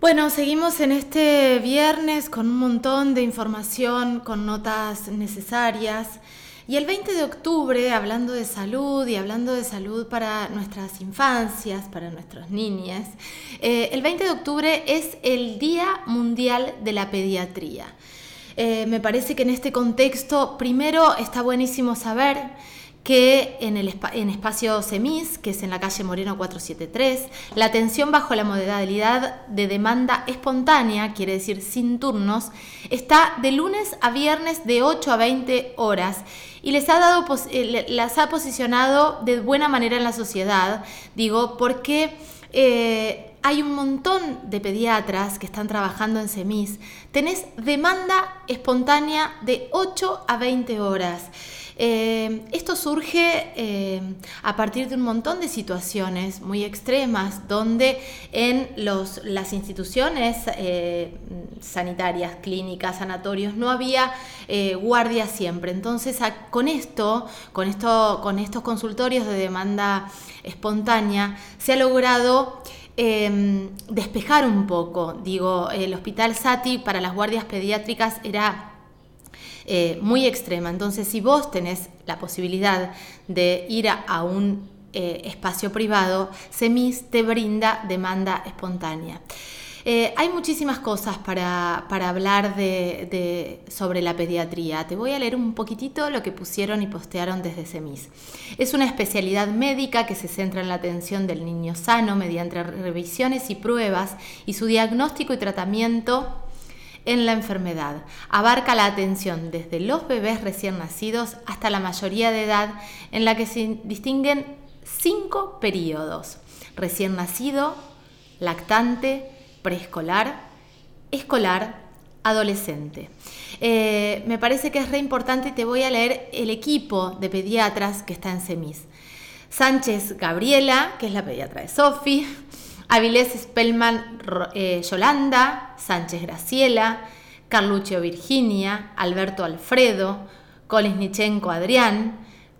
Bueno, seguimos en este viernes con un montón de información, con notas necesarias. Y el 20 de octubre, hablando de salud y hablando de salud para nuestras infancias, para nuestros niños, eh, el 20 de octubre es el Día Mundial de la Pediatría. Eh, me parece que en este contexto, primero está buenísimo saber que en el en espacio CEMIS, que es en la calle Moreno 473, la atención bajo la modalidad de demanda espontánea, quiere decir sin turnos, está de lunes a viernes de 8 a 20 horas y les ha, dado, eh, las ha posicionado de buena manera en la sociedad, digo, porque... Eh, hay un montón de pediatras que están trabajando en CEMIS. Tenés demanda espontánea de 8 a 20 horas. Eh, esto surge eh, a partir de un montón de situaciones muy extremas donde en las instituciones eh, sanitarias, clínicas, sanatorios, no había guardia siempre. Entonces, con esto, con esto, con estos consultorios de demanda espontánea, se ha logrado em, despejar un poco. Digo, el hospital Sati para las guardias pediátricas era eh, muy extrema. Entonces, si vos tenés la posibilidad de ir a, un eh, espacio privado, SEMIS te brinda demanda espontánea. Eh, hay muchísimas cosas para, hablar de, sobre la pediatría. Te voy a leer un poquitito lo que pusieron y postearon desde SEMIS. Es una especialidad médica que se centra en la atención del niño sano mediante revisiones y pruebas y su diagnóstico y tratamiento en la enfermedad. Abarca la atención desde los bebés recién nacidos hasta la mayoría de edad, en la que se distinguen cinco periodos. Recién nacido, lactante, preescolar, escolar, adolescente. Eh, me parece que es re importante te voy a leer el equipo de pediatras que está en SEMIS. Sánchez Gabriela, que es la pediatra de Sofi, Avilés Spellman eh, Yolanda, Sánchez Graciela, Carluccio Virginia, Alberto Alfredo, Kolisnichenko Adrián,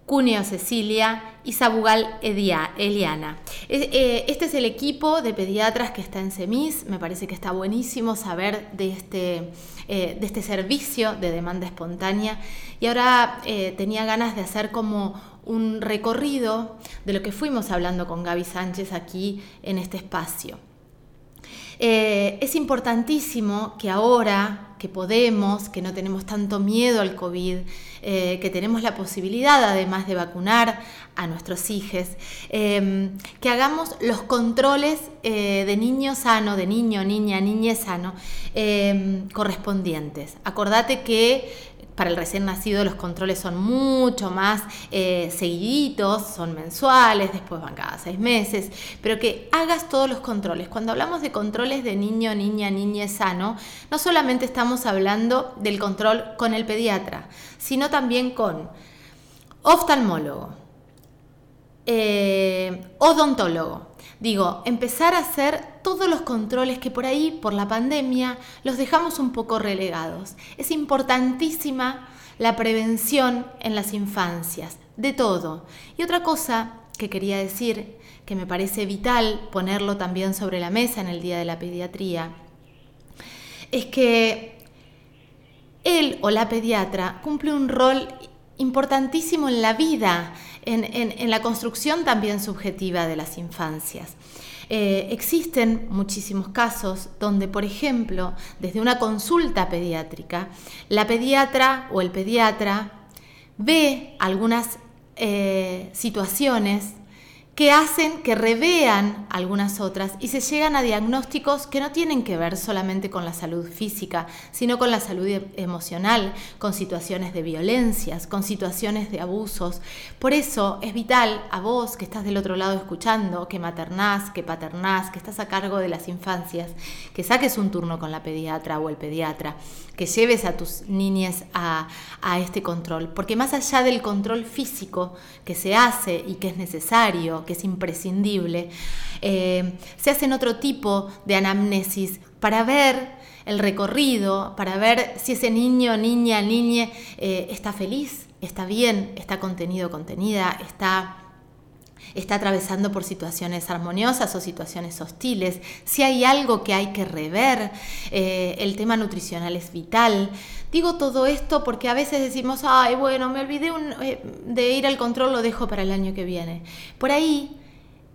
Cuneo Cecilia y Sabugal Eliana. Eh, este es el equipo de pediatras que está en CEMIS. Me parece que está buenísimo saber de este, eh, de este servicio de demanda espontánea. Y ahora tenía ganas de hacer como un recorrido de lo que fuimos hablando con Gaby Sánchez aquí en este espacio. Eh, es importantísimo que ahora que podemos, que no tenemos tanto miedo al COVID, eh, que tenemos la posibilidad además de vacunar a nuestros hijos, eh, que hagamos los controles de niño sano, de niño, niña, niña sano, correspondientes. Acordate que para el recién nacido los controles son mucho más eh, seguiditos, son mensuales, después van cada seis meses, pero que hagas todos los controles. Cuando hablamos de controles de niño, niña, niña sano, no solamente estamos hablando del control con el pediatra, sino también con oftalmólogo, eh, odontólogo, Digo, empezar a hacer todos los controles que por ahí, por la pandemia, los dejamos un poco relegados. Es importantísima la prevención en las infancias, de todo. Y otra cosa que quería decir, que me parece vital ponerlo también sobre la mesa en el Día de la Pediatría, es que él o la pediatra cumple un rol importantísimo en la vida en, la construcción también subjetiva de las infancias. Eh, existen muchísimos casos donde, por ejemplo, desde una consulta pediátrica, la pediatra o el pediatra ve algunas eh, situaciones que hacen que revean algunas otras y se llegan a diagnósticos que no tienen que ver solamente con la salud física, sino con la salud e-, emocional, con situaciones de violencias, con situaciones de abusos. Por eso es vital a vos que estás del otro lado escuchando, que maternás, que paternás, que estás a cargo de las infancias, que saques un turno con la pediatra o el pediatra, que lleves a tus niñas a, a este control, porque más allá del control físico que se hace y que es necesario, que es imprescindible, eh, se hacen otro tipo de anamnesis para ver el recorrido, para ver si ese niño, niña, niña eh, está feliz, está bien, está contenido, contenida, está está atravesando por situaciones armoniosas o situaciones hostiles, si hay algo que hay que rever, eh, el tema nutricional es vital. Digo todo esto porque a veces decimos, ay, bueno, me olvidé eh, de ir al control, lo dejo para el año que viene. Por ahí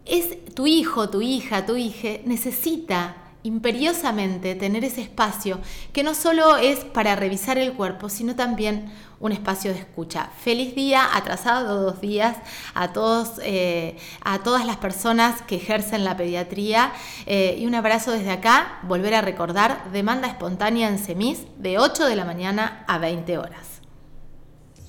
es tu hijo, tu hija, tu hija necesita imperiosamente tener ese espacio que no solo es para revisar el cuerpo, sino también un espacio de escucha. Feliz día, atrasado dos días a, todos, eh, a todas las personas que ejercen la pediatría eh, y un abrazo desde acá. Volver a recordar demanda espontánea en SEMIS de 8 de la mañana a 20 horas.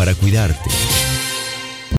para cuidarte.